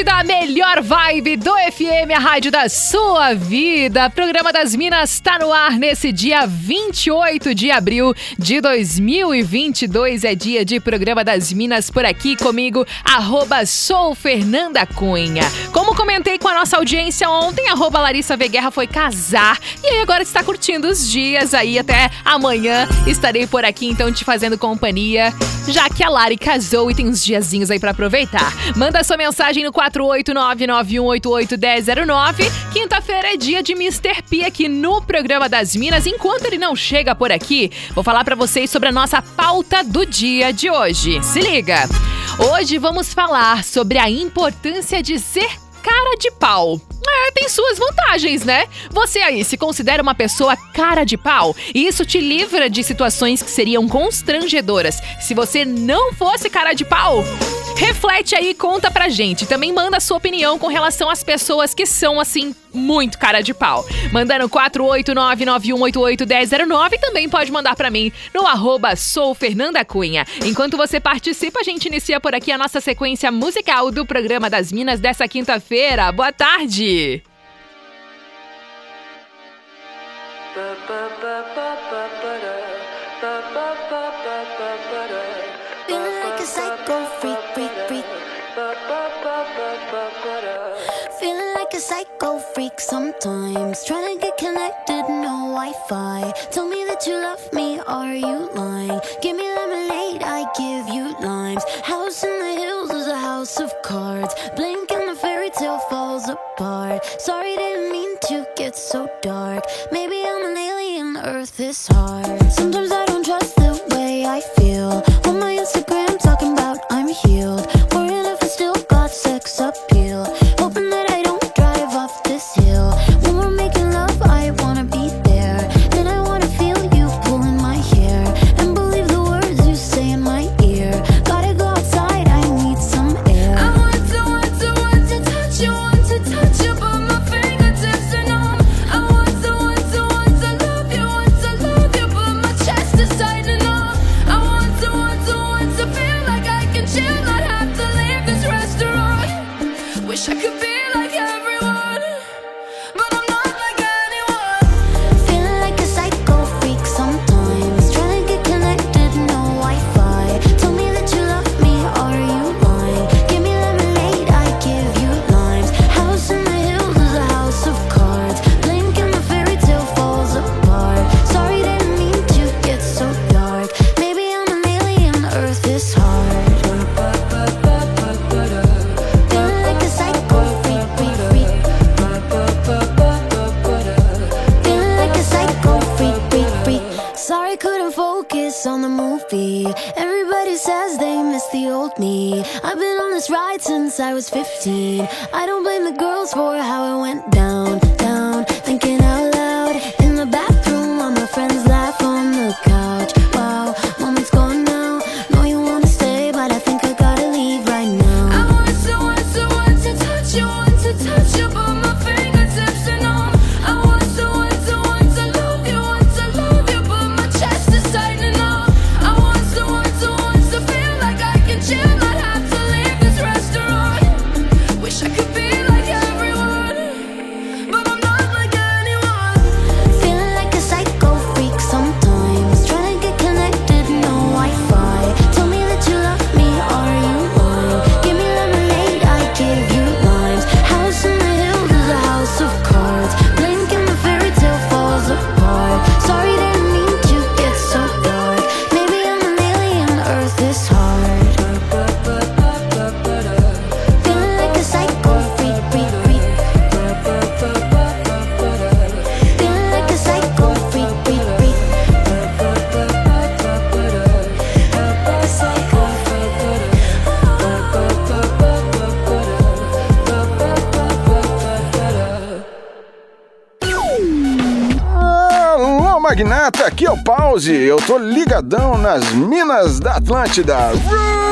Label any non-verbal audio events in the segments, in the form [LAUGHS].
Da melhor vibe do FM, a rádio da sua vida. Programa das Minas está no ar nesse dia 28 de abril de 2022. É dia de Programa das Minas por aqui comigo, arroba sou Fernanda Cunha. Como comentei com a nossa audiência ontem, arroba Larissa Veguerra foi casar e aí agora está curtindo os dias aí até amanhã. Estarei por aqui então te fazendo companhia, já que a Lari casou e tem uns diazinhos aí para aproveitar. Manda sua mensagem no 48991881009. Quinta-feira é dia de Mr. P aqui no programa das Minas. Enquanto ele não chega por aqui, vou falar para vocês sobre a nossa pauta do dia de hoje. Se liga. Hoje vamos falar sobre a importância de ser cara de pau. É, tem suas vantagens, né? Você aí se considera uma pessoa cara de pau e isso te livra de situações que seriam constrangedoras se você não fosse cara de pau? Reflete aí conta pra gente. Também manda sua opinião com relação às pessoas que são assim muito cara de pau. Mandando 48991881009 também pode mandar para mim no arroba sou Fernanda Cunha. Enquanto você participa, a gente inicia por aqui a nossa sequência musical do programa das Minas dessa quinta-feira. Boa tarde! Psycho freak sometimes. Trying to get connected, no Wi Fi. Tell me that you love me, are you lying? Give me lemonade, I give you limes. House in the hills is a house of cards. Blink and the fairy tale falls apart. Sorry, didn't mean to get so dark. Maybe I'm an alien, Earth is hard. Sometimes I don't trust the way I feel. On my Instagram, talking about I'm healed. Eu tô ligadão nas minas da Atlântida. Roots!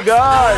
vocês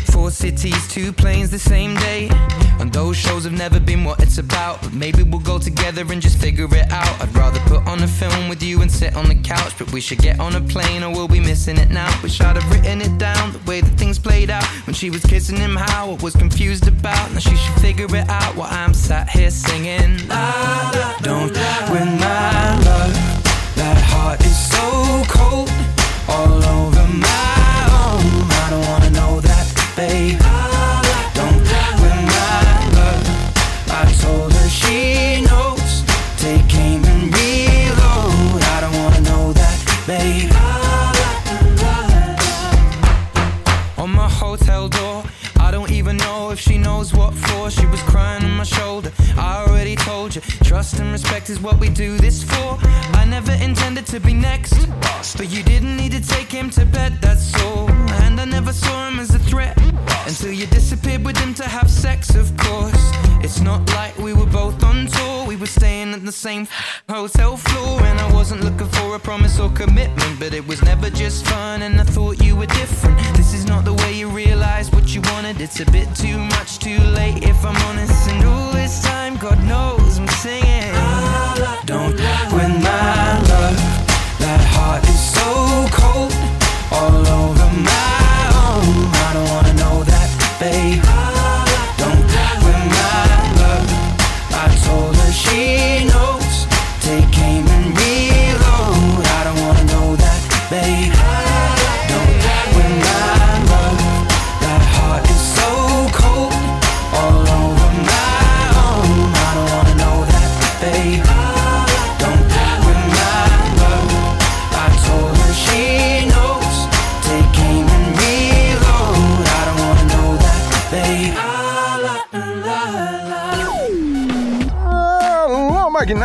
Four cities, two planes the same day. And those shows have never been what it's about. But maybe we'll go together and just figure it out. I'd rather put on a film with you and sit on the couch. But we should get on a plane or we'll be missing it now. Wish I'd have written it down, the way that things played out. When she was kissing him, how I was confused about. Now she should figure it out while I'm sat here singing. La, la, don't win my love. That heart is so cold, all over my pay. Trust and respect is what we do this for. I never intended to be next, but you didn't need to take him to bed, that's all. And I never saw him as a threat until you disappeared with him to have sex, of course. It's not like we were both the same hotel floor. And I wasn't looking for a promise or commitment, but it was never just fun. And I thought you were different. This is not the way you realize what you wanted. It's a bit too much, too late, if I'm honest. And all this time, God knows I'm singing. Don't win my love. That heart is so cold, all over my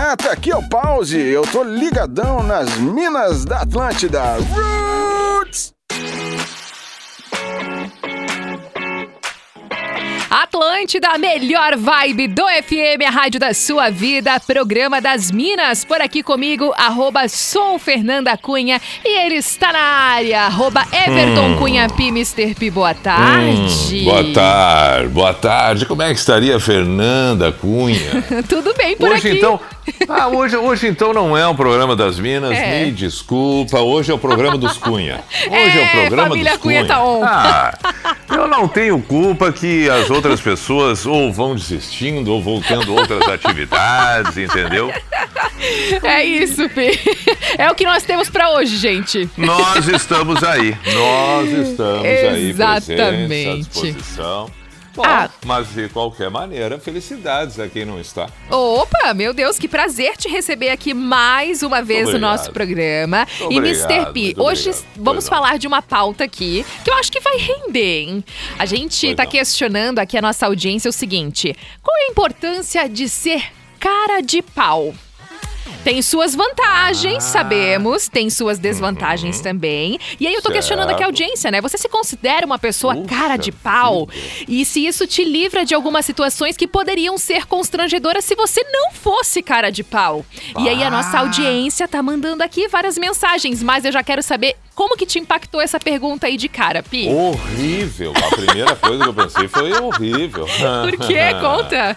Magnata, aqui é o Pause. Eu tô ligadão nas minas da Atlântida. Roots! Atlântida, a melhor vibe do FM, a rádio da sua vida, programa das Minas. Por aqui comigo, arroba sou Fernanda Cunha e ele está na área, arroba Everton Cunha P, Mr. P. Boa tarde. Hum, boa tarde, boa tarde. Como é que estaria Fernanda Cunha? [LAUGHS] Tudo bem por hoje aqui. então. Ah, hoje, hoje então não é o programa das Minas, É. me desculpa. Hoje é o programa dos Cunha. [LAUGHS] Hoje é, É, o programa família dos Cunha Cunha. tá on. Ah, eu não tenho culpa que as outras pessoas ou vão desistindo ou vão tendo outras atividades, entendeu? É isso, P. É o que nós temos pra hoje, gente. Nós estamos aí, nós estamos aí presentes Exatamente. Bom, Ah. mas de qualquer maneira, felicidades a quem não está. Opa, meu Deus, que prazer te receber aqui mais uma vez no obrigado. nosso programa. Muito e obrigado, Mr. P, hoje obrigado. vamos Pois não. falar de uma pauta aqui que eu acho que vai render, hein? A gente tá não. questionando aqui a nossa audiência o seguinte: qual é a importância de ser cara de pau? Tem suas vantagens, Ah. sabemos, tem suas desvantagens também. E aí eu tô questionando aqui a Uhum. Certo. audiência, né? Você se considera uma pessoa Puxa cara de pau? vida. E se isso te livra de algumas situações que poderiam ser constrangedoras se você não fosse cara de pau. E aí a nossa Ah. audiência tá mandando aqui várias mensagens, mas eu já quero saber como que te impactou essa pergunta aí de cara, Pi. Horrível. A primeira [LAUGHS] coisa que eu pensei foi horrível. Por quê? Conta.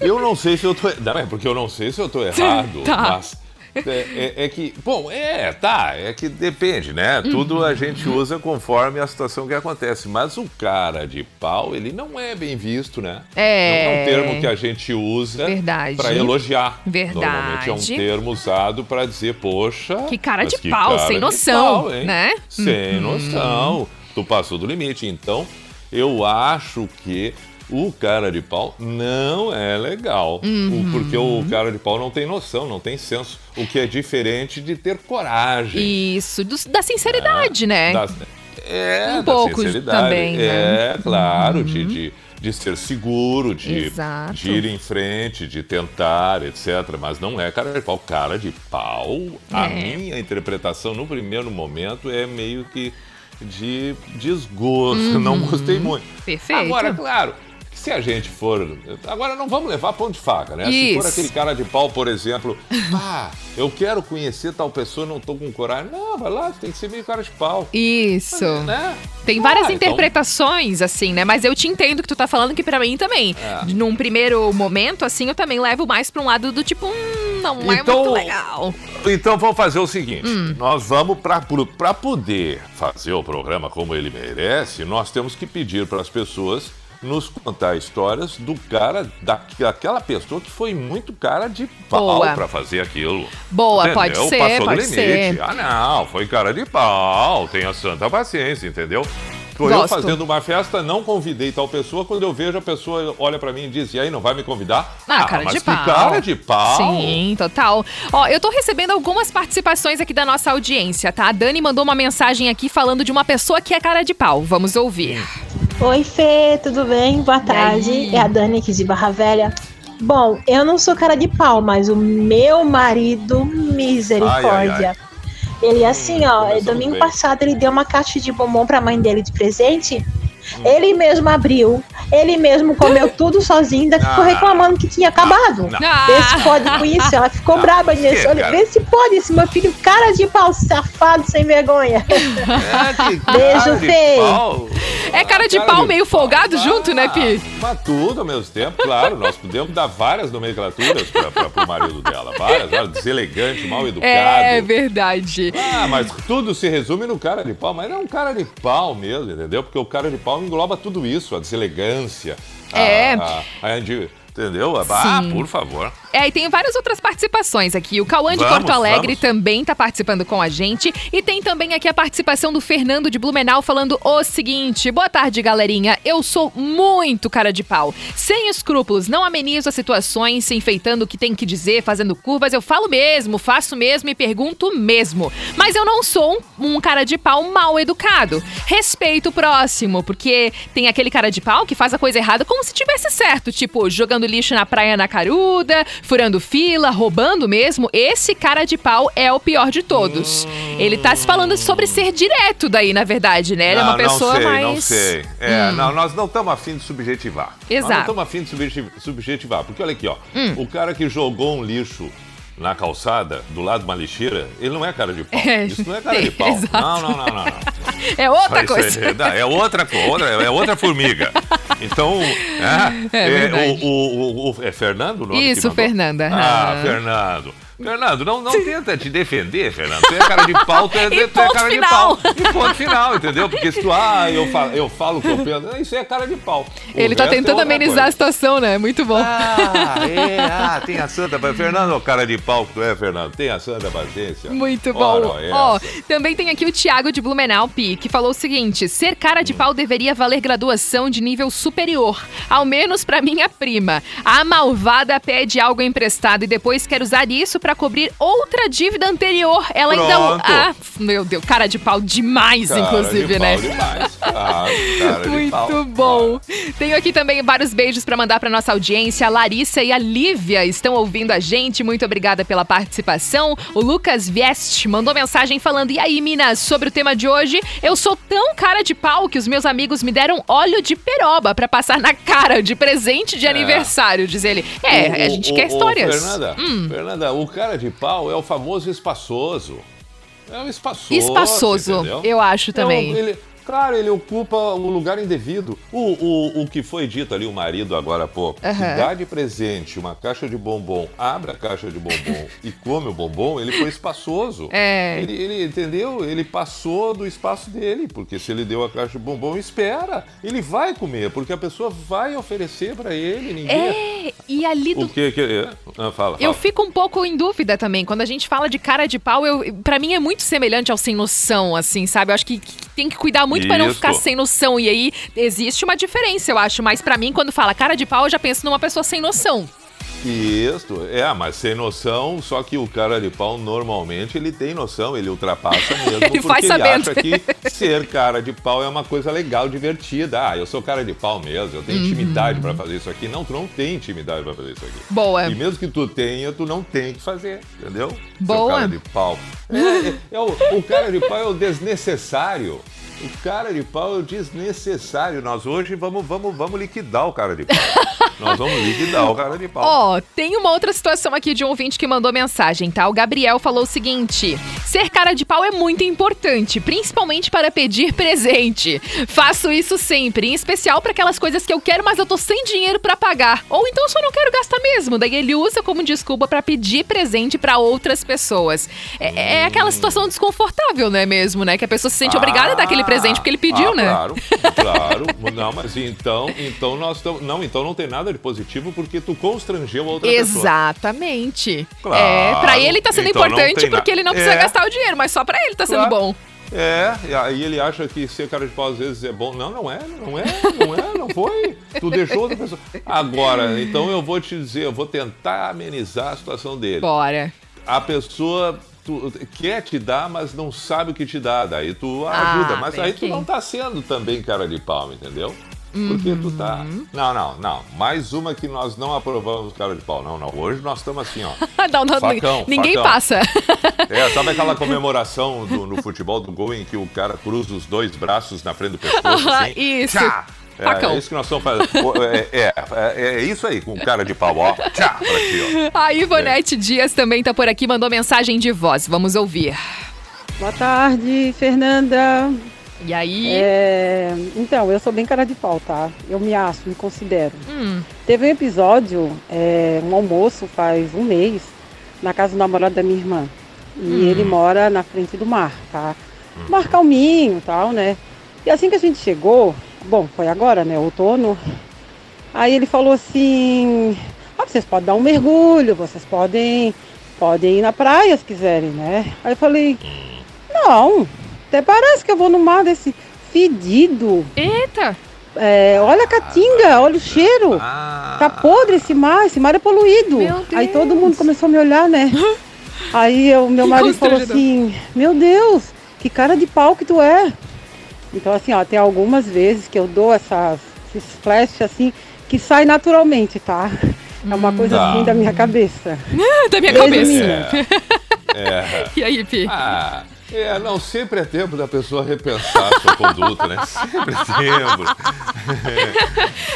Eu não sei se eu tô. Não, é porque eu não sei se eu tô [LAUGHS] errado, Tá. mas. É, é- é que, bom, é, tá, é que depende, né? Tudo a gente usa conforme a situação que acontece. Mas o cara de pau, ele não é bem visto, né? É. Não é um termo que a gente usa Verdade. para elogiar. Verdade. Normalmente é um termo usado para dizer, poxa. Que cara de que pau, cara sem de noção, pau, hein? né? Sem noção. Tu passou do limite. Então, eu acho que o cara de pau não é legal. Uhum. Porque o cara de pau não tem noção, não tem senso. O que é diferente de ter coragem. Isso, do- da sinceridade, né? Das- é, Um da pouco sinceridade. também, né? É, claro, de, de, de ser seguro, de, de ir em frente, de tentar, etc. Mas não é cara de pau. Cara de pau, a É. minha interpretação no primeiro momento é meio que de desgosto. Não gostei muito. Uhum. Perfeito. Agora, claro. Se a gente for. Agora não vamos levar pão de faca, né? Se for Isso. aquele cara de pau, por exemplo, ah, eu quero conhecer tal pessoa, não tô com coragem. Não, vai lá, tem que ser meio cara de pau. Isso. Né? Tem várias Ah, então- interpretações, assim, né? Mas eu te entendo que tu tá falando que pra mim também. É. Num primeiro momento, assim, eu também levo mais pra um lado do tipo, hum, não é Então- muito legal. Então vamos fazer o seguinte: Hum. nós vamos para para poder fazer o programa como ele merece, nós temos que pedir para as pessoas nos contar histórias do cara da, daquela pessoa que foi muito cara de pau para fazer aquilo. Boa, Entendeu? pode ser, Passou pode do limite. ser. Ah, não, foi cara de pau, tenha santa paciência, entendeu? Tô eu fazendo uma festa, não convidei tal pessoa, quando eu vejo a pessoa olha pra mim e diz, e aí, não vai me convidar? Ah, cara mas de que pau. cara de pau. Sim, total. Ó, eu tô recebendo algumas participações aqui da nossa audiência, tá? A Dani mandou uma mensagem aqui falando de uma pessoa que é cara de pau. Vamos ouvir. Oi, Fê, tudo bem? Boa tarde. É a Dani aqui de Barra Velha. Bom, eu não sou cara de pau, mas o meu marido, misericórdia. Ele, assim, ó, começamos domingo bem. passado ele deu uma caixa de bombom pra mãe dele de presente. Hum. Ele mesmo abriu, ele mesmo comeu [GASPS] tudo sozinho, ainda ficou Ah, reclamando que tinha acabado. não. Vê se pode com isso. Ela ficou Não, braba nisso. Olha, cara? vê se pode, esse meu filho, cara de pau, safado, sem vergonha. É, [LAUGHS] Beijo, cara de pau. É cara de pau meio folgado junto, né, Pi? Mas tudo ao mesmo tempo, claro. Nós podemos dar várias nomenclaturas pra, pra, pro marido dela. Várias, várias. Deselegante, mal educado. É verdade. Ah, mas tudo se resume no cara de pau. Mas é um cara de pau mesmo, entendeu? Porque o cara de pau engloba tudo isso. A deselegância. a- É. A, a, entendeu? Ah, Sim. por favor. É, e tem várias outras participações aqui. O Cauã de Vamos, Porto Alegre vamos. também tá participando com a gente. E tem também aqui a participação do Fernando de Blumenau falando o seguinte: Boa tarde, galerinha. Eu sou muito cara de pau. Sem escrúpulos, não amenizo as situações, se enfeitando o que tem que dizer, fazendo curvas. Eu falo mesmo, faço mesmo e pergunto mesmo. Mas eu não sou um, um cara de pau mal educado. Respeito o próximo, porque tem aquele cara de pau que faz a coisa errada como se tivesse certo. Tipo, jogando lixo na praia na caruda, furando fila, roubando mesmo. Esse cara de pau é o pior de todos. Ele tá se falando sobre ser direto daí, na verdade, né? Ele é uma Não, pessoa não sei, mais. Não sei. É, não, nós não estamos afim de subjetivar. Nós Exato. não estamos afim de subjeti- subjetivar. Porque olha aqui, ó. Hum. O cara que jogou um lixo na calçada, do lado de uma lixeira, ele não é cara de pau. [LAUGHS] É, Isso não é cara de [LAUGHS] pau. exato. Não, não, não, não, não. É outra Isso coisa. não, é outra coisa, é outra formiga. Então, [LAUGHS] é, É verdade. o, o- o- o- é Fernando o nome Isso? Fernanda. Ah, Ah. Fernando. Fernando, não, não tenta te defender, Fernando. Tu é cara de pau, tu é, [LAUGHS] E tu é cara final. de pau. E ponto final, entendeu? Porque se tu, ah, eu falo, eu falo o que eu penso, isso é cara de pau. O Ele tá é tentando outra amenizar a coisa. situação, né? Muito bom. Ah, [LAUGHS] é, ah, tem a santa. Fernando, cara de pau que tu é, Fernando. Tem a santa paciência. Muito bom. É Ó, essa. também tem aqui o Thiago de Blumenau, Pi, que falou o seguinte: ser cara de pau deveria valer graduação de nível superior, ao menos pra minha prima. A malvada pede algo emprestado e depois quer usar isso pra cobrir outra dívida anterior. Ela ainda. Pronto. Ah, meu Deus, cara de pau demais, Cara inclusive, de né? pau demais. Claro, [LAUGHS] cara de Muito pau. bom. Tenho aqui também vários beijos pra mandar pra nossa audiência. A Larissa e a Lívia estão ouvindo a gente. Muito obrigada pela participação. O Lucas Viest mandou mensagem falando: E aí, Minas, sobre o tema de hoje? Eu sou tão cara de pau que os meus amigos me deram óleo de peroba pra passar na cara de presente de aniversário, diz ele. É, O- a gente o- quer o- histórias. Fernanda, Hum. Fernanda, o cara de pau é o famoso espaçoso. É um espaçoso. Espaçoso, entendeu? eu acho É um- também. ele- claro, ele ocupa o lugar indevido. O, o, o que foi dito ali, o marido agora há pouco, que dá de presente uma caixa de bombom, abre a caixa de bombom [LAUGHS] e come o bombom, ele foi espaçoso. É. Ele, ele, entendeu? Ele passou do espaço dele, porque se ele deu a caixa de bombom, espera. Ele vai comer, porque a pessoa vai oferecer pra ele. Ninguém. É, e ali do O que que é? Ah, fala, Eu fala. fico um pouco em dúvida também. Quando a gente fala de cara de pau, eu, para mim é muito semelhante ao sem noção, assim, sabe? Eu acho que, que tem que cuidar muito pra não Isso. ficar sem noção. E aí existe uma diferença, eu acho. Mas pra mim, quando fala cara de pau, eu já penso numa pessoa sem noção. Isso, é, mas sem noção, só que o cara de pau normalmente ele tem noção, ele ultrapassa mesmo, [LAUGHS] Ele porque faz ele acha que ser cara de pau é uma coisa legal, divertida. Ah, eu sou cara de pau mesmo, eu tenho intimidade pra fazer isso aqui. Não, tu não tem intimidade pra fazer isso aqui. Boa. E mesmo que tu tenha, tu não tem que fazer, entendeu? Boa. cara de pau. É, é- é o, o cara de pau é o desnecessário. O cara de pau é desnecessário. Nós hoje vamos, vamos, vamos liquidar o cara de pau. [LAUGHS] Nós vamos liquidar o cara de pau. Ó, tem uma outra situação aqui de um ouvinte que mandou mensagem, tá? O Gabriel falou o seguinte: ser cara de pau é muito importante, principalmente para pedir presente. Faço isso sempre, em especial para aquelas coisas que eu quero, mas eu tô sem dinheiro para pagar. Ou então só não quero gastar mesmo. Daí ele usa como desculpa para pedir presente para outras pessoas. É, é aquela situação desconfortável, né, mesmo, né? Que a pessoa se sente obrigada a dar aquele presente porque ele pediu, ah, né? Claro, claro. [LAUGHS] não, mas então, então nós estamos. Não, então não tem nada de positivo porque tu constrangeu a outra pessoa. Exatamente. Claro. É, pra ele tá sendo Então importante porque ele não precisa É. gastar o dinheiro, mas só pra ele tá sendo Claro. bom. É, e aí ele acha que ser cara de pau às vezes é bom. Não, não é, não é, não é, não foi. Tu [LAUGHS] deixou outra pessoa. Agora, então eu vou te dizer, eu vou tentar amenizar a situação dele. Bora. A pessoa tu, quer te dar, mas não sabe o que te dá. Daí tu ajuda. Ah, mas aí tu aqui. não tá sendo também cara de pau, entendeu? Porque tu tá. Uhum. Não, não, não. Mais uma que nós não aprovamos cara de pau. Não, não. Hoje nós estamos assim, ó. [LAUGHS] Não, não, Facão, ninguém facão. passa. [LAUGHS] É, sabe aquela comemoração do- no futebol do gol em que o cara cruza os dois braços na frente do pescoço? Assim, Isso. Tchá! É, Facão. é isso que nós estamos fazendo. É, é, é, é isso aí, com cara de pau, ó. Tchá! Ti, ó. [LAUGHS] A Ivonete Dias também tá por aqui, mandou mensagem de voz. Vamos ouvir. Boa tarde, Fernanda. E aí? É, então, eu sou bem cara de pau, tá? Eu me acho, me considero. Hum, Teve um episódio, é, um almoço faz um mês, na casa do namorado da minha irmã. E Hum. ele mora na frente do mar, tá? Mar calminho e tal, né? E assim que a gente chegou, bom, foi agora, né? Outono. Aí ele falou assim: ah, vocês podem dar um mergulho, vocês podem, podem ir na praia se quiserem, né? Aí eu falei: não, até parece que eu vou no mar desse fedido. Eita! É, olha a caatinga, olha o cheiro. Tá podre esse mar, esse mar é poluído. Aí todo mundo começou a me olhar, né? [LAUGHS] Aí o meu marido falou assim: Meu Deus, que cara de pau que tu é. Então, assim, ó, tem algumas vezes que eu dou essas, esses flashes assim, que sai naturalmente, tá? É uma coisa Tá. assim da minha cabeça. [LAUGHS] da minha Beijo, cabeça. menina. É. [LAUGHS] E aí, Pi? Ah, é, não, sempre é tempo da pessoa repensar a sua conduta, né? Sempre é tempo.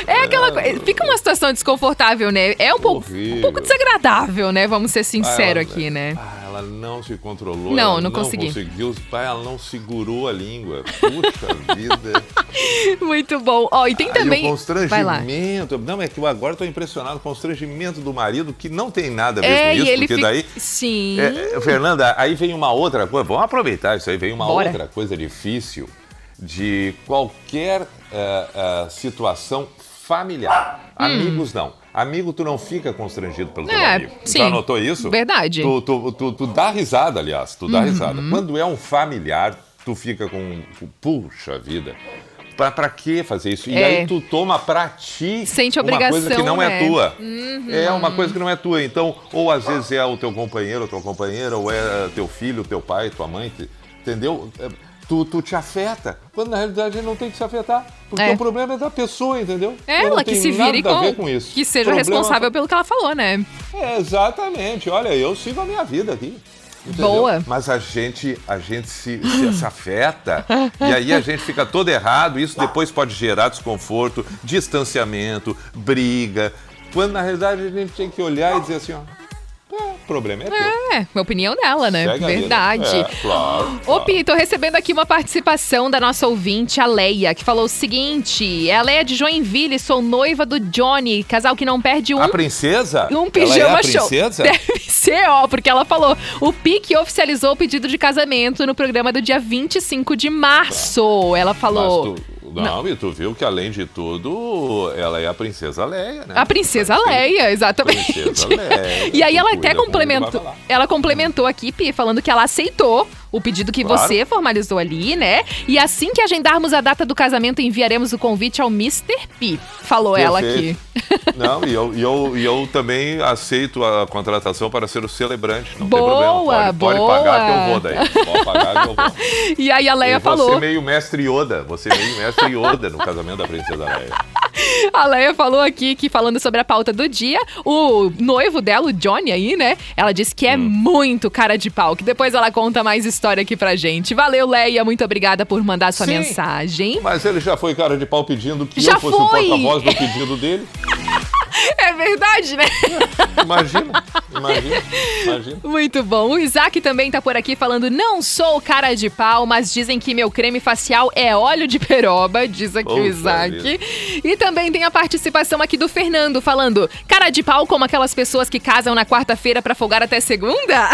É aquela coisa. Fica uma situação desconfortável, né? É um pouco, um pouco desagradável, né? Vamos ser Ah, sinceros ela- aqui, né? Ah, ela não se controlou. Não, ela não não consegui. conseguiu. Pai, ela não segurou a língua. Puxa [LAUGHS] vida. Muito bom. Ó, e tem Aí também. o Vai lá. constrangimento. Não, é que eu agora estou impressionado com o constrangimento do marido, que não tem nada a ver É, com isso, porque fica. daí. Sim. É, é, Fernanda, aí vem uma outra coisa, vamos aproveitar isso aí, vem uma Bora. outra coisa difícil de qualquer eh, eh, situação familiar. Amigos não. Amigo, tu não fica constrangido pelo teu. É, amigo. sim. Já notou isso? Verdade. Tu, tu, tu, tu dá risada, aliás, tu dá Uhum. risada. Quando é um familiar, tu fica com. Puxa vida. Pra, pra que fazer isso? E É. aí tu toma pra ti Sente uma coisa que obrigação, não né? é tua. Uhum. É uma coisa que não é tua. Então, ou às vezes é o teu companheiro, a tua companheira, ou é teu filho, teu pai, tua mãe, te- entendeu? Tu, tu te afeta, quando na realidade ele não tem que se afetar. Porque É. o problema é da pessoa, entendeu? É ela que se vire com. com isso. Que seja Problema- responsável pelo que ela falou, né? É, exatamente. Olha, eu sigo a minha vida aqui. entendeu? Boa. Mas a gente, a gente se, se, se afeta e aí a gente fica todo errado. Isso depois pode gerar desconforto, distanciamento, briga. Quando na realidade a gente tem que olhar e dizer assim, ó, problema é teu. É, a opinião dela, né? Segue. Verdade. É, claro, Ô, claro. Pi, tô recebendo aqui uma participação da nossa ouvinte, a Leia, que falou o seguinte: é a Leia de Joinville, sou noiva do Johnny, casal que não perde um. A princesa? Um Ela pijama é a show. princesa? [LAUGHS] Deve ser, ó, porque ela falou. O PIC oficializou o pedido de casamento no programa do dia 25 de março. Ela falou. Mas tu, não, e tu viu que além de tudo, ela é a princesa Leia, né? A princesa Leia, exatamente. Princesa Leia. E aí ela até complementou, ela complementou aqui, Pi, falando que ela aceitou o pedido que Claro. você formalizou ali, né? E assim que agendarmos a data do casamento, enviaremos o convite ao Mr. P. Falou ela aqui. Perfeito. Não, e eu, e, eu, e eu também aceito a contratação para ser o celebrante. Não Boa, tem problema. Pode, pode boa. pagar que eu vou daí. Pode pagar que eu vou. [LAUGHS] E aí a Leia vou falou. ser meio mestre Yoda. Você meio mestre Yoda no casamento da princesa Leia. [LAUGHS] A Leia falou aqui que, falando sobre a pauta do dia, o noivo dela, o Johnny aí, né? Ela disse que é Hum. muito cara de pau, que depois ela conta mais história aqui pra gente. Valeu, Leia, muito obrigada por mandar sua Sim. mensagem. Mas ele já foi cara de pau pedindo que Já eu fosse o foi. porta-voz do pedido dele. [LAUGHS] É verdade, né? Imagina, imagina, imagina. Muito bom. O Isaac também tá por aqui falando: não sou cara de pau, mas dizem que meu creme facial é óleo de peroba, diz aqui o Isaac. vida. E também tem a participação aqui do Fernando falando: cara de pau como aquelas pessoas que casam na quarta-feira pra folgar até segunda?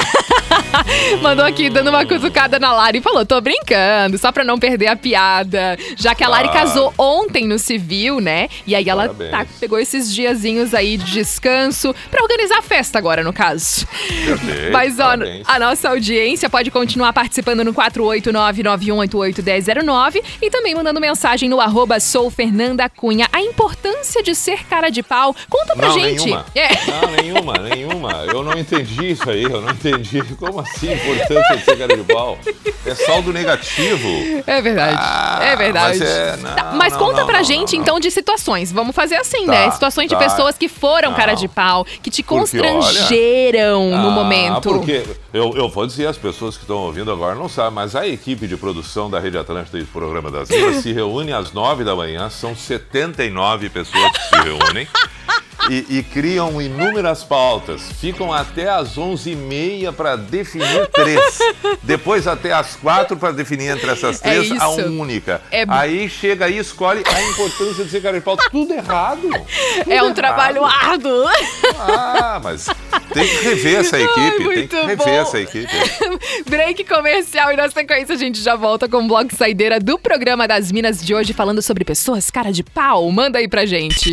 [LAUGHS] Mandou aqui dando uma cutucada na Lari e falou: tô brincando, só pra não perder a piada. Já que a Lari Claro. casou ontem no civil, né? E aí ela tá, pegou esses diazinhos aí de descanso pra organizar a festa agora no caso. Perfeito, [LAUGHS] Mas, ó, parabéns. a nossa audiência pode continuar participando no 489-9188-1009 e também mandando mensagem no arroba sou Fernanda Cunha. A importância de ser cara de pau. Conta pra não, gente. Nenhuma. É. Não, nenhuma, nenhuma. Eu não entendi isso aí, eu não entendi. Como assim, importância de ser cara de pau? É saldo negativo. É verdade. Ah, é verdade. mas é- não, Tá, mas não, conta não, pra gente, então, de situações. Vamos fazer assim, Tá, né? Situações de tá. Pessoas que foram Não. cara de pau, que te Porque, olha, constrangeram no Ah, momento. Porque eu, eu vou dizer, as pessoas que estão ouvindo agora não sabem, mas a equipe de produção da Rede Atlântica e do Programa das Minas se reúne às nove da manhã, são 79 pessoas que se reúnem. [LAUGHS] E, e criam inúmeras pautas. Ficam até às 11h30 para definir [LAUGHS] três. Depois até às quatro para definir entre essas É três a isso. única. É- Aí chega aí e escolhe a importância de ser cara de pau. Tudo errado. Tudo É um errado. trabalho árduo. Ah, mas tem que rever essa equipe. tem muito que rever bom. essa equipe. [LAUGHS] Break comercial e na sequência a gente já volta com o blog saideira do programa das Minas de hoje falando sobre pessoas cara de pau. Manda aí pra gente.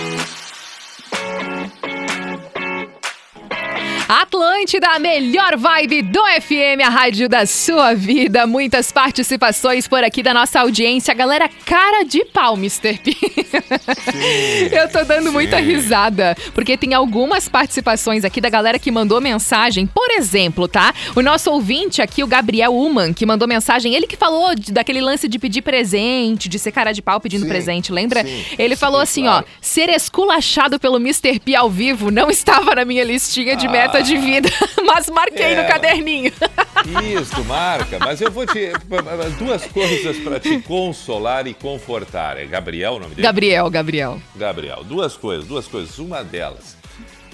Atlântida, a melhor vibe do FM, a rádio da sua vida. Muitas participações por aqui da nossa audiência. Galera, cara de pau, Mr. P. Eu tô dando muita sim. risada, porque tem algumas participações aqui da galera que mandou mensagem. Por exemplo, tá? O nosso ouvinte aqui, o Gabriel Uman, que mandou mensagem, ele que falou de- daquele lance de pedir presente, de ser cara de pau pedindo Sim, presente, lembra? sim, ele falou sim, assim, claro. ó, ser esculachado pelo Mr. P ao vivo não [LAUGHS] estava na minha listinha de meta de vida, [LAUGHS] mas marquei no É. caderninho. Isso, marca. Mas eu vou te. Duas coisas para te consolar e confortar. É Gabriel o nome dele? Gabriel, Gabriel. Gabriel, duas coisas, duas coisas. Uma delas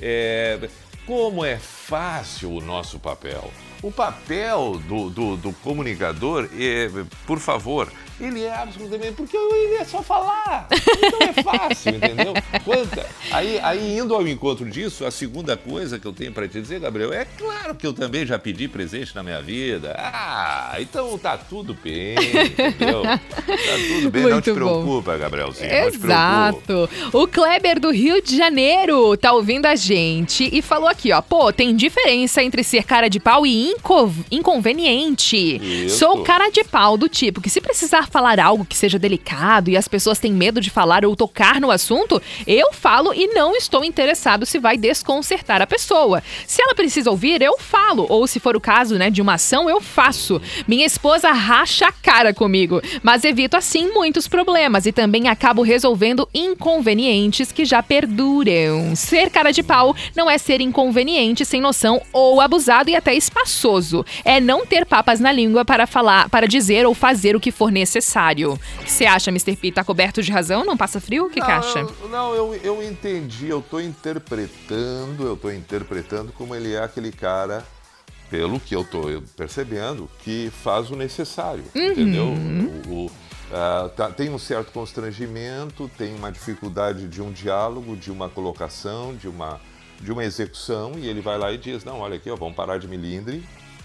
é como é fácil o nosso papel. O papel do, do, do comunicador, é, por favor, ele é absolutamente. Porque ele é só falar. Então é fácil, [LAUGHS] entendeu? Quanta, aí, aí, indo ao encontro disso, a segunda coisa que eu tenho para te dizer, Gabriel, é claro que eu também já pedi presente na minha vida. Ah, então tá tudo bem, entendeu? Tá tudo bem, não te Muito bom. preocupa, Gabrielzinho. Não te preocupa. Exato. O Kleber do Rio de Janeiro tá ouvindo a gente e falou aqui, ó. Pô, tem diferença entre ser cara de pau e inco- inconveniente. Isso. Sou cara de pau do tipo que se precisar falar algo que seja delicado e as pessoas têm medo de falar ou tocar no assunto, eu falo e não estou interessado se vai desconcertar a pessoa. Se ela precisa ouvir, eu falo. Ou se for o caso, né, de uma ação, eu faço. Minha esposa racha a cara comigo, mas evito assim muitos problemas e também acabo resolvendo inconvenientes que já perduram. Ser cara de pau não é ser inconveniente, sem noção ou abusado e até espaçoso. É não ter papas na língua para falar, para dizer ou fazer o que for necessário. O que você acha, Mr. P? Tá coberto de razão? Não passa frio? O que, que não, acha? eu- Não, eu, eu entendi, eu tô interpretando, eu tô interpretando como ele é aquele cara, pelo que eu tô percebendo, que faz o necessário, Uhum. entendeu? O, o- ah, tá- tem um certo constrangimento, tem uma dificuldade de um diálogo, de uma colocação, de uma, de uma execução, e ele vai lá e diz, não, olha aqui, ó, vamos parar de milindre?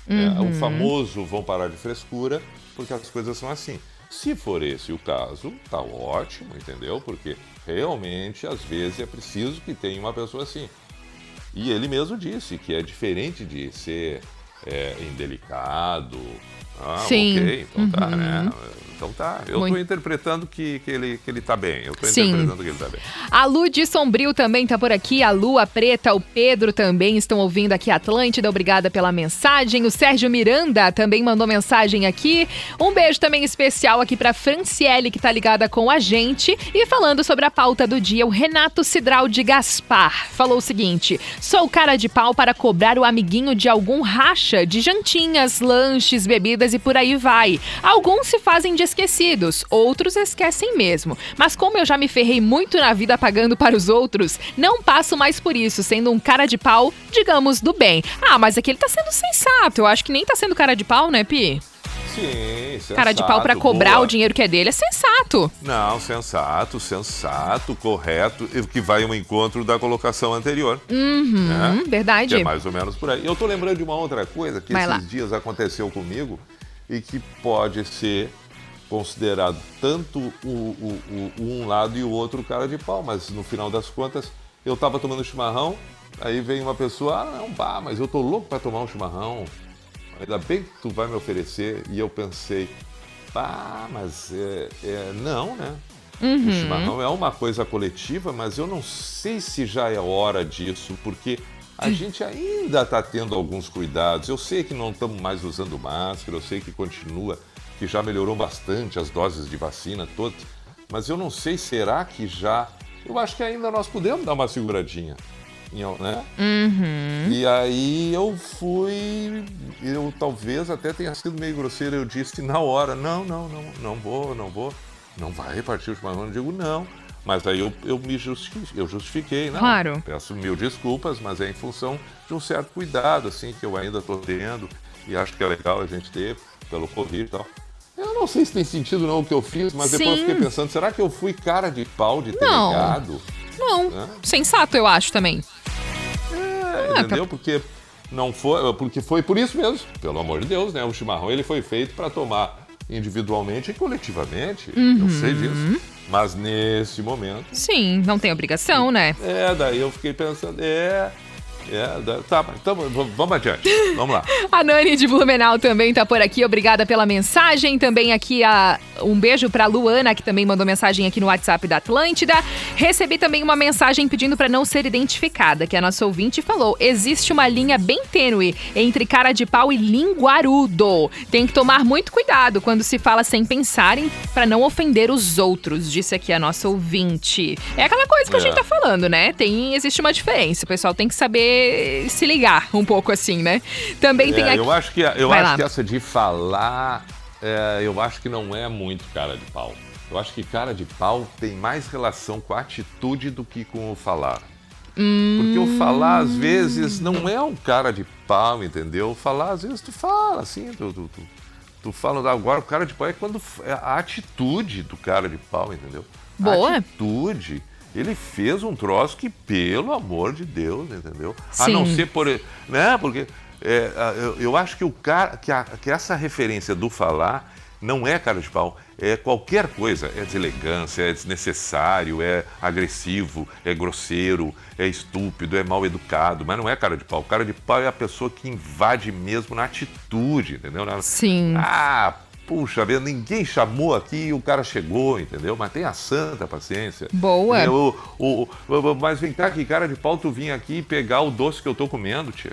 Uhum. o famoso vão parar de frescura, porque as coisas são assim. Se for esse o caso, tá ótimo, entendeu? Porque realmente, às vezes, é preciso que tenha uma pessoa assim. E ele mesmo disse que é diferente de ser é, indelicado. Ah, Sim. ok, então tá, Uhum. né? Então tá. Eu tô interpretando que, que, ele, que ele tá bem. Eu tô Sim. interpretando que ele tá bem. A Lu de Sombrio também tá por aqui, a Lu, a Preta, o Pedro também estão ouvindo aqui a Atlântida, obrigada pela mensagem. O Sérgio Miranda também mandou mensagem aqui. Um beijo também especial aqui pra Franciele, que tá ligada com a gente. E falando sobre a pauta do dia, o Renato Cidral de Gaspar falou o seguinte: sou cara de pau para cobrar o amiguinho de algum racha de jantinhas, lanches, bebidas e por aí vai. Alguns se fazem de esquecidos, outros esquecem mesmo. Mas como eu já me ferrei muito na vida pagando para os outros, não passo mais por isso, sendo um cara de pau, digamos, do bem. Ah, mas aqui ele tá sendo sensato. Eu acho que nem tá sendo cara de pau, né, Pi? Sim, cara de pau sensato, cobrar boa. o dinheiro que é dele é sensato. Não, sensato, sensato, correto, e que vai ao encontro da colocação anterior. Uhum, né? verdade. Que é mais ou menos por aí. Eu tô lembrando de uma outra coisa que Vai esses lá. dias aconteceu comigo e que pode ser considerado tanto o, o, o, um lado e o outro cara de pau, mas no final das contas eu estava tomando chimarrão, aí vem uma pessoa, ah, não, pá, mas eu tô louco para tomar um chimarrão. Ainda bem que tu vai me oferecer. E eu pensei, pá, mas é, é não, né? Uhum. O chimarrão é uma coisa coletiva, mas eu não sei se já é hora disso, porque a hum. gente ainda está tendo alguns cuidados. Eu sei que não estamos mais usando máscara, eu sei que continua, que já melhorou bastante as doses de vacina todas, mas eu não sei, será que já. Eu acho que ainda nós podemos dar uma seguradinha. Né? Uhum. E aí eu fui, eu talvez até tenha sido meio grosseiro, eu disse na hora, não, não, não, não vou, não vou não vai repartir o chimarrão? Eu digo, não. Mas aí eu, eu me justifiquei, eu justifiquei, não. Claro. Peço mil desculpas, mas é em função de um certo cuidado, assim, que eu ainda estou tendo e acho que é legal a gente ter pelo Covid e tal. Eu não sei se tem sentido não o que eu fiz, mas Sim. depois eu fiquei pensando, será que eu fui cara de pau de ter não. negado? Não, né? sensato eu acho também. É, ah, entendeu? Porque não foi, porque foi por isso mesmo, pelo amor de Deus, né? O chimarrão ele foi feito para tomar individualmente e coletivamente. Uhum. Eu sei disso. Mas nesse momento. Sim, não tem obrigação, né? É, daí eu fiquei pensando, é. É, tá, então vamos adiante. Vamos lá. [LAUGHS] a Nani de Blumenau também tá por aqui. Obrigada pela mensagem. Também aqui a, um beijo pra Luana, que também mandou mensagem aqui no WhatsApp da Atlântida. Recebi também uma mensagem pedindo para não ser identificada, que a nossa ouvinte falou: existe uma linha bem tênue entre cara de pau e linguarudo. Tem que tomar muito cuidado quando se fala sem pensarem para não ofender os outros, disse aqui a nossa ouvinte. É aquela coisa que é. a gente tá falando, né? Tem, existe uma diferença. O pessoal tem que saber se ligar um pouco assim, né? Também é, tem aqui... Eu acho que, eu acho que essa de falar, é, eu acho que não é muito cara de pau. Eu acho que cara de pau tem mais relação com a atitude do que com o falar. Porque o falar, às vezes, não é um cara de pau, entendeu? O falar, às vezes, tu fala assim, tu, tu, tu, tu fala. Agora, o cara de pau é quando. É a atitude do cara de pau, entendeu? Boa. A atitude ele fez um troço que, pelo amor de Deus, entendeu? Sim. A não ser por. Né? Porque é, eu, eu, acho que o cara. Que, a, que essa referência do falar não é cara de pau. É qualquer coisa. É deselegância, é desnecessário, é agressivo, é grosseiro, é estúpido, é mal educado. Mas não é cara de pau. Cara de pau é a pessoa que invade mesmo na atitude, entendeu? Sim. Ah, puxa vida, ninguém chamou aqui e o cara chegou, entendeu? Mas tem a santa paciência. Boa. O, o, o, mas vem cá, que cara de pau tu vinha aqui pegar o doce que eu tô comendo, tia.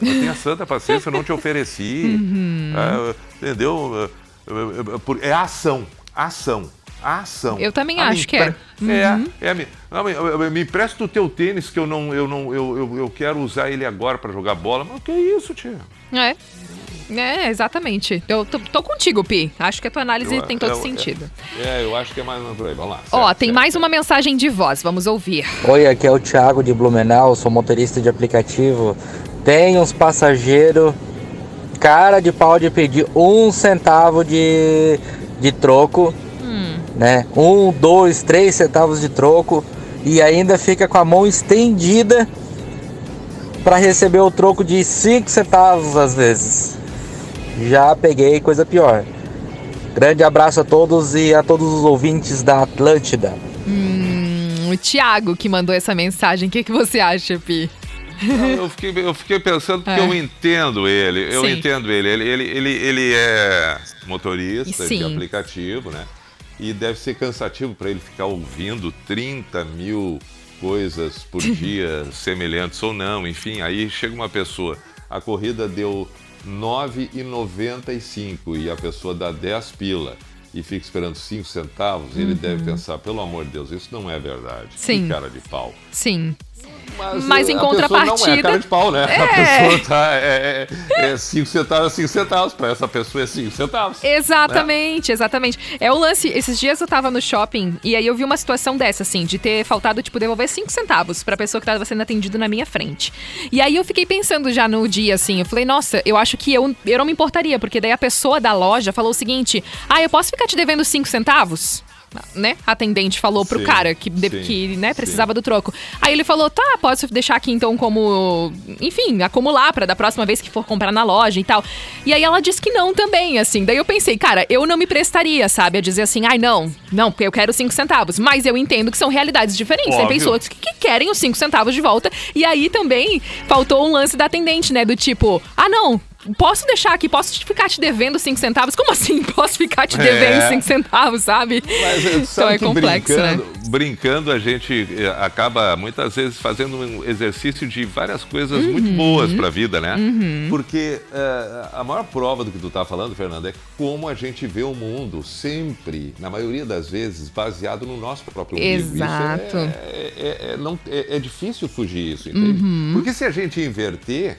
Mas tem a santa paciência, eu não te ofereci. [LAUGHS] Uhum. É, entendeu? É, é, é ação, ação. ação. Eu também ah, acho que é. Uhum. É, é me, não, me empresta o teu tênis que eu não, eu não, eu, eu, eu quero usar ele agora para jogar bola. Mas o que é isso, tia? É. É, exatamente. Eu tô, tô, contigo, Pi. Acho que a tua análise eu, tem todo eu, sentido. É, é, eu acho que é mais por aí. Vamos lá. Ó, certo, tem certo, mais certo. uma mensagem de voz. Vamos ouvir. Oi, aqui é o Thiago de Blumenau. Sou motorista de aplicativo. Tem uns passageiros cara de pau de pedir um centavo de, de troco. Hum. Né? Um, dois, três centavos de troco. E ainda fica com a mão estendida para receber o troco de 5 centavos às vezes. Já peguei coisa pior. Grande abraço a todos e a todos os ouvintes da Atlântida. Hum, o Thiago que mandou essa mensagem. O que, que você acha, Pi? Eu, fiquei, eu fiquei pensando porque é. eu entendo ele. Eu Sim. entendo ele. Ele, ele, ele, ele é motorista Sim. de aplicativo, né? E deve ser cansativo para ele ficar ouvindo 30 mil coisas por [LAUGHS] dia, semelhantes ou não, enfim. Aí chega uma pessoa, a corrida deu 9,95 e a pessoa dá 10 pila e fica esperando 5 centavos, uhum. ele deve pensar, pelo amor de Deus, isso não é verdade. Sim. Que cara de pau. Sim. Mas, Mas em contrapartida. não é cara de pau, né? É. A pessoa tá. É 5 é, é centavos, 5 centavos. Para essa pessoa é 5 centavos. Exatamente, né? exatamente. É o lance. Esses dias eu tava no shopping e aí eu vi uma situação dessa, assim, de ter faltado, tipo, devolver 5 centavos pra pessoa que tava sendo atendida na minha frente. E aí eu fiquei pensando já no dia, assim, eu falei, nossa, eu acho que eu, eu não me importaria, porque daí a pessoa da loja falou o seguinte: ah, eu posso ficar te devendo 5 centavos? Né, atendente falou pro Sim, cara que, de- sim, que né, precisava do troco. Aí ele falou: tá, posso deixar aqui então como. Enfim, acumular pra da próxima vez que for comprar na loja e tal. E aí ela disse que não também, assim. Daí eu pensei, cara, eu não me prestaria, sabe, a dizer assim, ai, não, não, porque eu quero cinco centavos. Mas eu entendo que são realidades diferentes. Tem Óbvio. pessoas que, que querem os cinco centavos de volta. E aí também faltou um lance da atendente, né? Do tipo, ah, não. Posso deixar aqui, posso ficar te devendo cinco centavos? Como assim? [LAUGHS] Posso ficar te devendo É. cinco centavos, sabe? Mas eh, então sabe é complexo, né? brincando, brincando, a gente eh, acaba muitas vezes fazendo um exercício de várias coisas muito Uhum. boas para a vida, né? Porque eh, a maior prova do que tu tá falando, Fernanda, é como a gente vê o mundo sempre, na maioria das vezes, baseado no nosso próprio umbigo. Exato. é, é- é- não, é, é difícil fugir isso, entende? Uhum. Porque se a gente inverter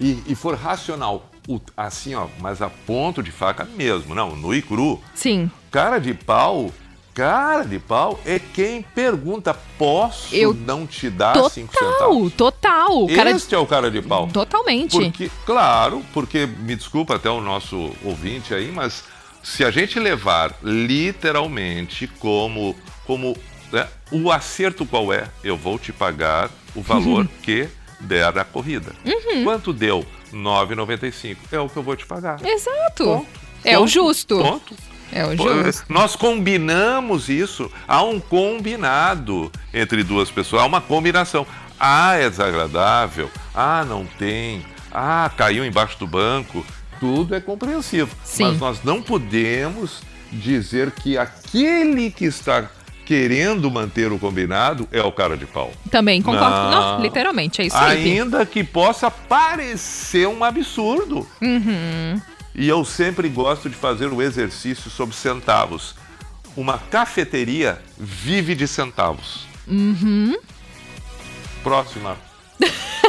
e, e for racional, o- assim, ó, mas a ponto de faca mesmo, não, nu e cru, Sim. Cara de pau, cara de pau é quem pergunta: posso Eu- não te dar cinco Total, centavos? total. Cara Este é o cara de pau. Totalmente. Porque, claro, porque, me desculpa até o nosso ouvinte aí, mas se a gente levar literalmente como, como né, o acerto qual é, eu vou te pagar o valor [LAUGHS] que der a corrida. Quanto deu? 9,95. É o que eu vou te pagar. Exato. É o Ponto, justo. Ponto. É o justo. Nós combinamos isso. Há um combinado entre duas pessoas. Há uma combinação. Ah, é desagradável. Ah, não tem. Ah, caiu embaixo do banco. Tudo é compreensível. Sim. Mas nós não podemos dizer que aquele que está querendo manter o combinado é o cara de pau. Também concordo. Não, Não. literalmente, é isso aí. Ainda que possa parecer um absurdo. Uhum. E eu sempre gosto de fazer o exercício sobre centavos. Uma cafeteria vive de centavos. Uhum. Próxima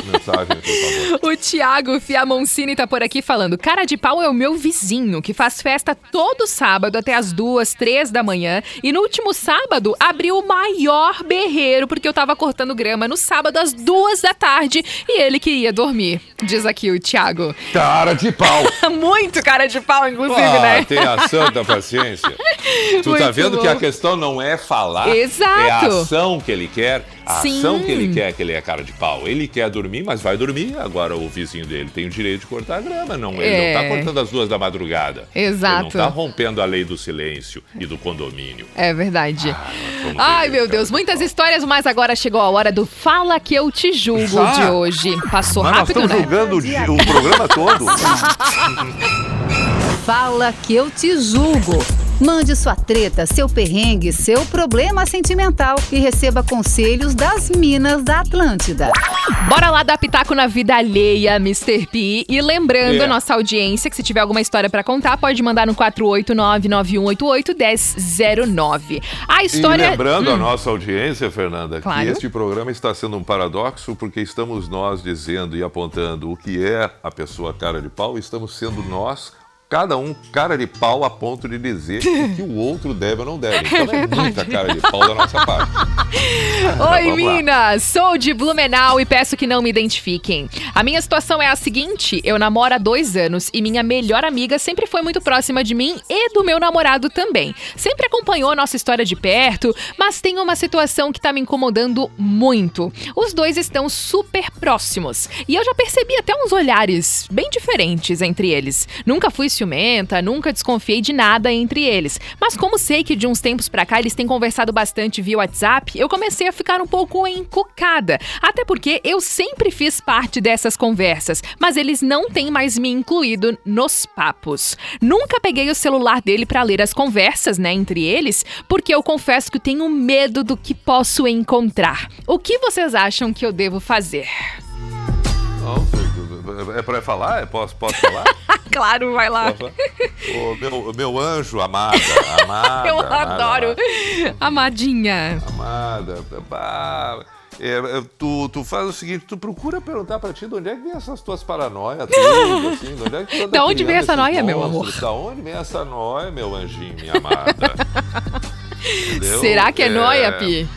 mensagem, por favor. O Thiago Fiamoncini tá por aqui falando: Cara de pau é o meu vizinho, que faz festa todo sábado até as duas, três da manhã. E no último sábado abriu o maior berreiro, porque eu tava cortando grama no sábado às duas da tarde e ele queria dormir. Diz aqui o Thiago. Cara de pau! [LAUGHS] Muito cara de pau, inclusive, Ah, né? tenha santa paciência. [LAUGHS] Tu tá Muito vendo bom. que a questão não é falar, Exato. é a ação que ele quer. A Sim. ação que ele quer é que ele é cara de pau. Ele quer dormir, mas vai dormir. Agora o vizinho dele tem o direito de cortar a grama. Não, ele É. não tá cortando às duas da madrugada. Exato. Ele não tá rompendo a lei do silêncio e do condomínio. É verdade. Vamos Ai, ver, meu Deus, de muitas histórias, mas agora chegou a hora do Fala que eu te julgo de hoje. Passou Mas nós rápido, estamos né? julgando o, o programa todo. [LAUGHS] Fala que eu te julgo. Mande sua treta, seu perrengue, seu problema sentimental e receba conselhos das Minas da Atlântida. Bora lá dar pitaco na vida alheia, Mr. P. E lembrando É. a nossa audiência que se tiver alguma história pra contar, pode mandar no 489-9188-1009. A história... E lembrando a Hum, nossa audiência, Fernanda, Claro. que este programa está sendo um paradoxo porque estamos nós dizendo e apontando o que é a pessoa cara de pau e estamos sendo nós, cada um cara de pau a ponto de dizer o que o outro deve ou não deve. [LAUGHS] Então é, muita cara de pau da nossa parte. [LAUGHS] Oi, Vamos lá. Minas! Sou de Blumenau e peço que não me identifiquem. A minha situação é a seguinte: eu namoro há dois anos e minha melhor amiga sempre foi muito próxima de mim e do meu namorado também. Sempre acompanhou nossa história de perto, mas tem uma situação que tá me incomodando muito. Os dois estão super próximos e eu já percebi até uns olhares bem diferentes entre eles. Nunca fui ciumenta, nunca desconfiei de nada entre eles. Mas como sei que de uns tempos pra cá eles têm conversado bastante via WhatsApp, eu comecei a ficar um pouco encucada. Até porque eu sempre fiz parte dessas conversas, mas eles não têm mais me incluído nos papos. Nunca peguei o celular dele pra ler as conversas, né, entre eles, porque eu confesso que tenho medo do que posso encontrar. O que vocês acham que eu devo fazer? Não, é para falar? Posso, posso falar? [LAUGHS] claro, vai lá. Ô, meu, meu anjo, amada, amada. Eu amada, adoro. Amadinha. Amada, pá, é, é, tu, tu faz o seguinte, tu procura perguntar pra ti de onde é que vem essas tuas paranoias, tudo, assim, de onde é que [LAUGHS] Da onde vem essa noia, meu amor? Da onde vem essa noia, meu anjinho, minha amada? [LAUGHS] Será que é, noia, Pi?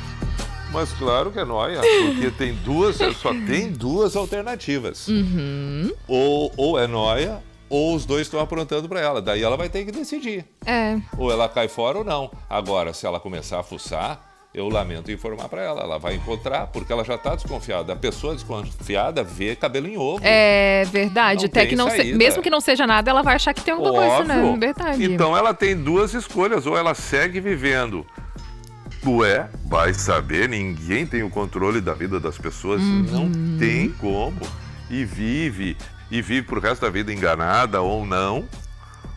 Mas claro que é noia, porque tem duas, só tem duas alternativas. Uhum. Ou, ou é noia, ou os dois estão aprontando para ela. Daí ela vai ter que decidir. É. Ou ela cai fora ou não. Agora, se ela começar a fuçar, eu lamento informar para ela. Ela vai encontrar, porque ela já está desconfiada. A pessoa desconfiada vê cabelo em ovo. É verdade. Não Até que não se- mesmo que não seja nada, ela vai achar que tem alguma coisa, né? Óbvio. Verdade. Então ela tem duas escolhas, ou ela segue vivendo. Ué, vai saber, ninguém tem o controle da vida das pessoas, Uhum. não tem como. E vive, e vive pro resto da vida enganada ou não,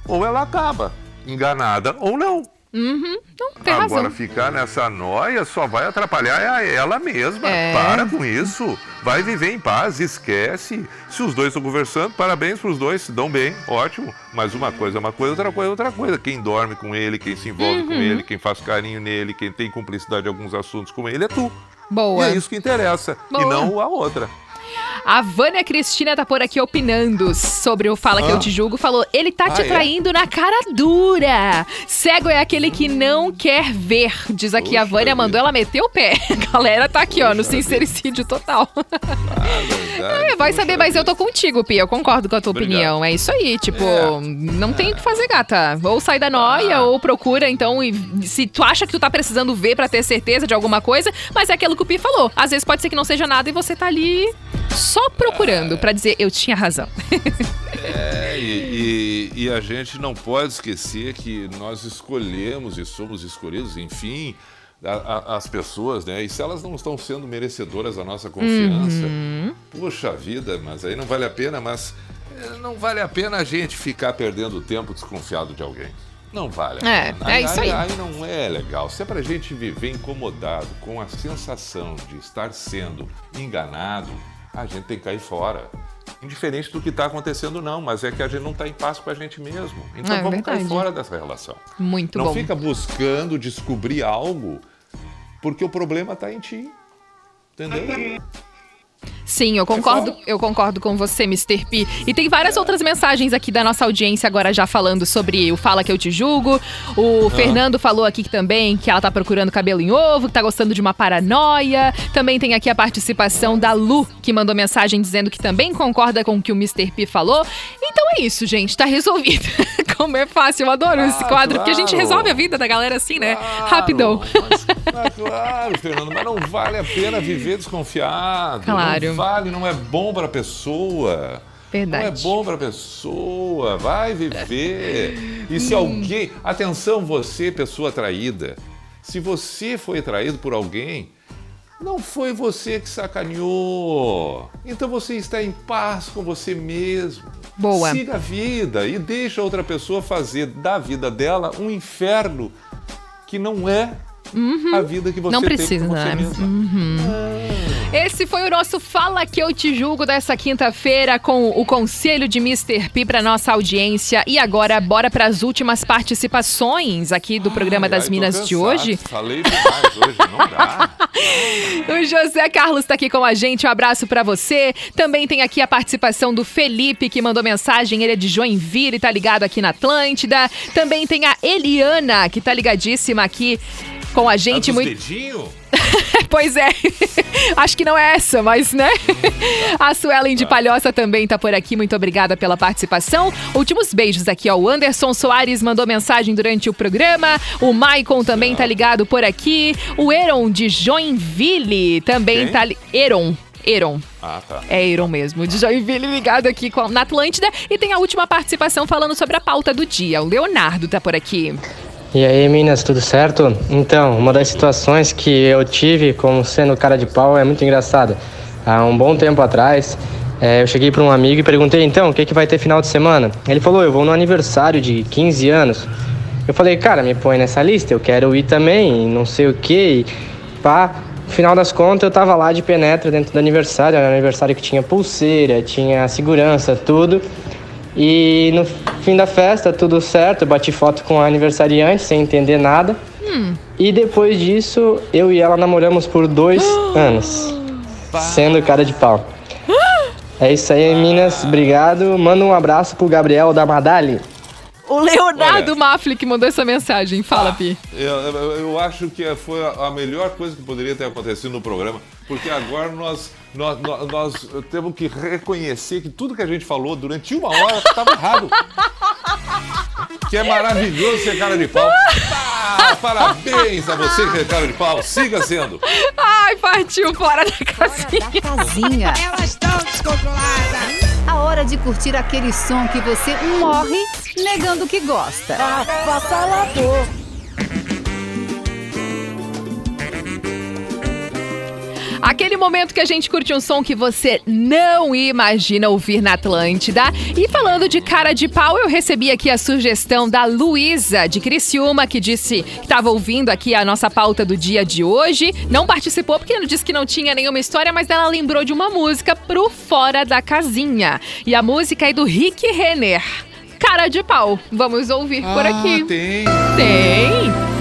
ou ela acaba enganada ou não. Uhum. Não, tem Agora, razão. ficar nessa noia só vai atrapalhar ela mesma. É. Para com isso. Vai viver em paz, esquece. Se os dois estão conversando, parabéns para os dois, se dão bem, ótimo. Mas uma coisa é uma coisa, outra coisa é outra coisa. Quem dorme com ele, quem se envolve com Uhum. ele, quem faz carinho nele, quem tem cumplicidade em alguns assuntos com ele é tu. Boa. E é isso que interessa. Boa. E não a outra. A Vânia Cristina tá por aqui opinando sobre o Fala Que Eu Ah. Te Julgo. Falou, ele tá Ah, te é? traindo na cara dura. Cego é aquele que não quer ver. Diz aqui a Puxa Vânia, mandou ela meter o pé. A [LAUGHS] galera tá aqui, ó, no sincericídio total. verdade. [LAUGHS] É, vai saber, mas eu tô contigo, Pia. Eu concordo com a tua Obrigado. opinião. É isso aí, tipo, É. não tem o que fazer, gata. Ou sai da noia, Ah. ou procura, então, e se tu acha que tu tá precisando ver pra ter certeza de alguma coisa, mas é aquilo que o Pi falou. Às vezes pode ser que não seja nada e você tá ali só procurando pra dizer, eu tinha razão. É, e, e- e a gente não pode esquecer que nós escolhemos e somos escolhidos, enfim, a- a- as pessoas, né? E se elas não estão sendo merecedoras da nossa confiança, Uhum. puxa vida, mas aí não vale a pena, mas eh, não vale a pena a gente ficar perdendo tempo desconfiado de alguém. Não vale. a É, pena. é isso aí. Aí não é legal. Se é pra gente viver incomodado com a sensação de estar sendo enganado, a gente tem que cair fora. Indiferente do que está acontecendo, não, mas é que a gente não está em paz com a gente mesmo. Então É vamos cair verdade. fora dessa relação. Muito não bom. fica buscando descobrir algo, porque o problema está em ti. Entendeu? Sim, eu concordo, eu concordo com você, Mr. P. E tem várias outras mensagens aqui da nossa audiência agora já falando sobre o Fala Que Eu Te Julgo. O Fernando falou aqui também que ela tá procurando cabelo em ovo, que tá gostando de uma paranoia. Também tem aqui a participação da Lu, que mandou mensagem dizendo que também concorda com o que o Mr. P falou. Então é isso, gente, tá resolvido. [LAUGHS] Como é fácil, eu adoro esse Ah, quadro, porque a gente claro. resolve a vida da galera assim, né? Claro, Rapidão. Mas, mas claro, Fernando, mas não vale a pena viver desconfiado. Claro. Não vale, não é bom pra pessoa. Verdade. Não é bom pra pessoa. Vai viver. E se alguém. Atenção, você, pessoa traída. Se você foi traído por alguém, não foi você que sacaneou. Então você está em paz com você mesmo. Boa. Siga a vida e deixa outra pessoa fazer da vida dela um inferno que não é a vida que você Não precisa, né? mesma. Esse foi o nosso Fala Que Eu Te Julgo dessa quinta-feira com o conselho de Mr. P para nossa audiência. E agora, bora para as últimas participações aqui do programa Ai, das ai, Minas de hoje. Falei demais hoje, não dá. [LAUGHS] O José Carlos está aqui com a gente. Um abraço para você. Também tem aqui a participação do Felipe, que mandou mensagem. Ele é de Joinville e tá ligado aqui na Atlântida. Também tem a Eliana, que tá ligadíssima aqui com a gente. Tá dos Muito... [LAUGHS] Pois é. [LAUGHS] Acho que não é essa, mas né? A Suelen de Palhoça também tá por aqui. Muito obrigada pela participação. Últimos beijos aqui, ó. O Anderson Soares mandou mensagem durante o programa. O Maicon também tá ligado por aqui. O Eron de Joinville também Quem? tá li... Eron. Eron. Ah, tá. É Eron mesmo, de Joinville ligado aqui com, na Atlântida. E tem a última participação falando sobre a pauta do dia. O Leonardo tá por aqui. E aí, Minas, tudo certo? Então, uma das situações que eu tive como sendo cara de pau é muito engraçada. Há um bom tempo atrás, eh, eu cheguei para um amigo e perguntei, então, o que, que vai ter final de semana? Ele falou, eu vou no aniversário de 15 anos. Eu falei, cara, me põe nessa lista, eu quero ir também, não sei o que, pá. No final das contas, eu tava lá de penetra dentro do aniversário, era um aniversário que tinha pulseira, tinha segurança, tudo. E no fim da festa, tudo certo, bati foto com a aniversariante sem entender nada. E depois disso, eu e ela namoramos por dois [GASPS] anos, sendo cara de pau. [GASPS] É isso aí, Minas. Obrigado. Manda um abraço pro Gabriel da Madali. O Leonardo Olha. Mafli que mandou essa mensagem. Fala, Pi. Eu, eu- acho que foi a melhor coisa que poderia ter acontecido no programa, porque agora nós, nós, nós, nós temos que reconhecer que tudo que a gente falou durante uma hora estava errado. Que é maravilhoso ser cara de pau. Ah, parabéns a você que é cara de pau. Siga sendo. Ai, partiu fora da casinha. Casinha. Elas estão descontroladas. A hora de curtir aquele som que você morre negando que gosta. Avassalador. Aquele momento que a gente curte um som que você não imagina ouvir na Atlântida. E falando de cara de pau, eu recebi aqui a sugestão da Luísa de Criciúma, que disse que estava ouvindo aqui a nossa pauta do dia de hoje. Não participou porque ela disse que não tinha nenhuma história, mas ela lembrou de uma música pro Fora da Casinha. E a música é do Rick Renner. Cara de pau. Vamos ouvir por Ah, aqui. tem. Tem.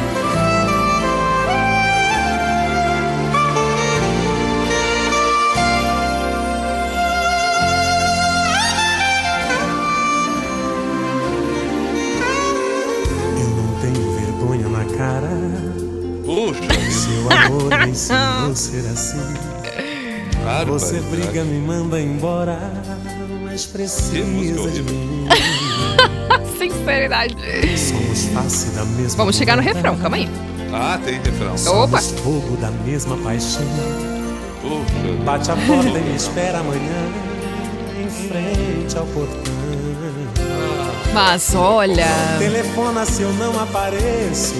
Ser assim. Você Barbaridade. briga, me manda embora, mas precisa de mim. [LAUGHS] Sinceridade. Somos face da mesma Vamos chegar no refrão, calma aí. Ah, tem refrão. Opa. Somos fogo da mesma paixão. Puxa. Bate a porta e me espera amanhã, em frente ao portão. Mas olha. Telefona se eu não apareço.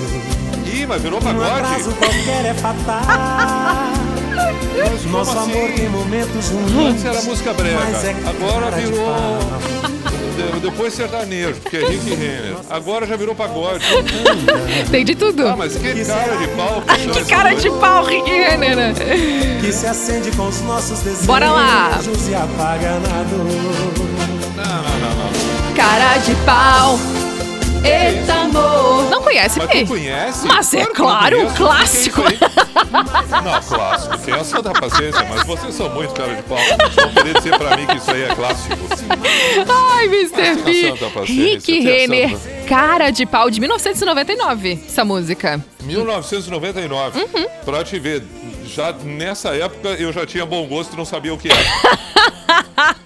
Ih, mas virou Um pagode. atraso qualquer é fatal. Nosso como amor assim? tem momentos ruins. Antes era música brega, é agora virou. de- Depois sertanejo, porque é Rick [LAUGHS] Renner. Agora já virou pagode. [LAUGHS] Tem de tudo. Ah, mas que cara de pau. Que cara de pau, Rick Renner, né? Que se acende com os nossos desejos Bora lá. e apaga na dor. Não, não, não, não. Cara de pau. Eita, amor. Não conhece, Mas Pi? tu conhece? Mas é que eu claro, conheço. clássico. Não, clássico. Tem essa da paciência, mas vocês são muito cara de pau. Vão querer dizer pra mim que isso aí é clássico. Ai, Mr. Paciência, Rick Renner, cara de pau, de 1999, essa música. 1999. Uhum. Pra te ver, já nessa época eu já tinha bom gosto e não sabia o que era. [LAUGHS]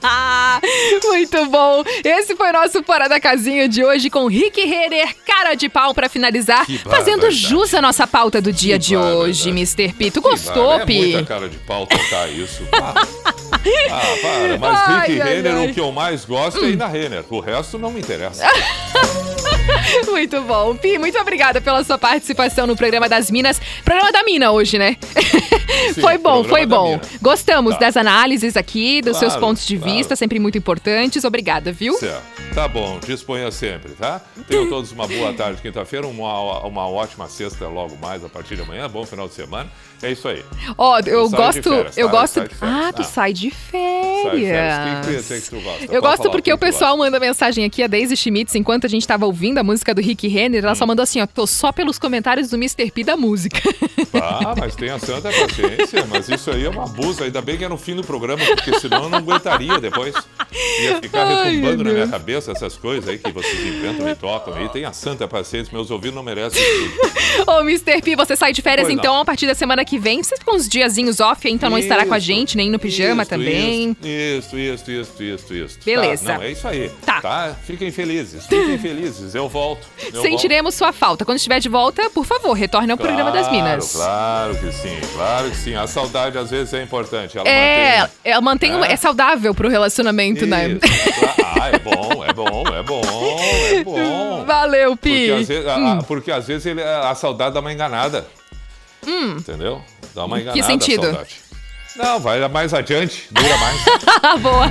Muito bom. Esse foi nosso Fora da Casinha de hoje com Rick Renner, cara de pau pra finalizar, fazendo jus à nossa pauta do dia Que de hoje, Mr. P. Tu gostou, é Pi? muita cara de pau tocar isso. [LAUGHS] Ah, para. Mas Ai, Rick ai, Renner, ai. o que eu mais gosto é Ina Renner. O resto não me interessa. [LAUGHS] Muito bom. Pi, muito obrigada pela sua participação no programa das Minas. Programa da Mina hoje, né? [LAUGHS] Sim, foi bom, foi bom. Gostamos Tá. das análises aqui, dos seus Claro, pontos de claro. vista, sempre muito importantes. Obrigada, viu? Certo. Tá bom, disponha sempre, tá? Tenham todos uma boa tarde quinta-feira, uma, uma ótima sexta logo mais a partir de amanhã. Bom final de semana. É isso aí. Ó, eu sai de gosto, eu gosto. Ah, tu sai de férias. Eu gosto porque que o pessoal manda mensagem aqui, a Daisy Schmitz, enquanto a gente tava ouvindo a música do Rick Renner, ela só Hum. mandou assim, ó, tô só pelos comentários do Mr. P da música. Ah, mas tenha santa paciência, mas isso aí é um abuso. Ainda bem que é no fim do programa, porque senão eu não aguentaria depois. Ia ficar Ai, retumbando na minha cabeça essas coisas aí que vocês inventam e tocam aí. Tenha santa paciência, meus ouvidos não merecem isso. Ô, Mr. P, você sai de férias Pois não. então a partir da semana que vem. Você ficou uns diazinhos off, então não estará com a gente, nem no pijama Isso, também. Isso, isso, isso, isso, isso. Beleza. Tá, não, é isso aí. Tá. Fiquem felizes, fiquem [LAUGHS] felizes. Eu volto. Eu Sentiremos sua falta. Quando estiver de volta, por favor, retorne ao volto. programa das Claro, Minas. Claro que sim, claro que sim. A saudade às vezes é importante. Ela É, mantém- é, mantém, É. é saudável pro relacionamento, né? Isso. Ah, é bom, é bom, é bom, é bom. [LAUGHS] Valeu, Pi. Porque às vezes, Hum. a, porque às vezes ele- a saudade dá uma enganada. Hum. Entendeu? Dá uma Que enganada. a sentido? saudade. Não, vai mais adiante, dura mais. [LAUGHS] Boa.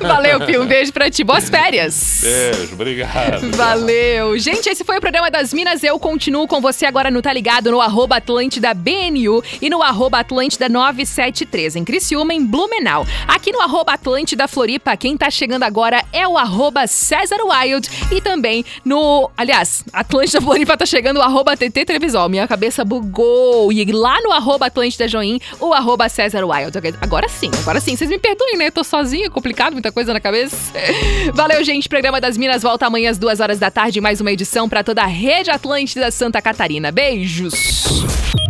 Valeu, Pi. Um beijo pra ti. Boas férias. Beijo, obrigado. Valeu. Gente, esse foi o programa das Minas. Eu continuo com você agora no Tá Ligado, no arroba Atlântida BNU e no arroba Atlântida 973, em Criciúma, em Blumenau. Aqui no arroba Atlântida Floripa, quem tá chegando agora é o arroba César Wild e também no... Aliás, Atlântida Floripa tá chegando o arroba TT Televisão. Minha cabeça bugou. E lá no arroba Atlântida Join, o arroba César Desert Wild. Agora sim, agora sim. Vocês me perdoem, né? Tô sozinha, complicado, muita coisa na cabeça. [LAUGHS] Valeu, gente. Programa das Minas volta amanhã às duas horas da tarde. Mais uma edição para toda a Rede Atlântida Santa Catarina. Beijos.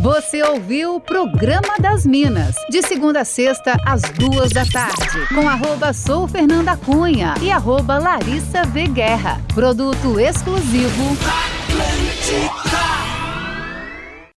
Você ouviu o Programa das Minas, de segunda a sexta, às duas da tarde, com arroba Sou Fernanda Cunha e arroba Larissa V. Guerra. Produto exclusivo. Atlântida.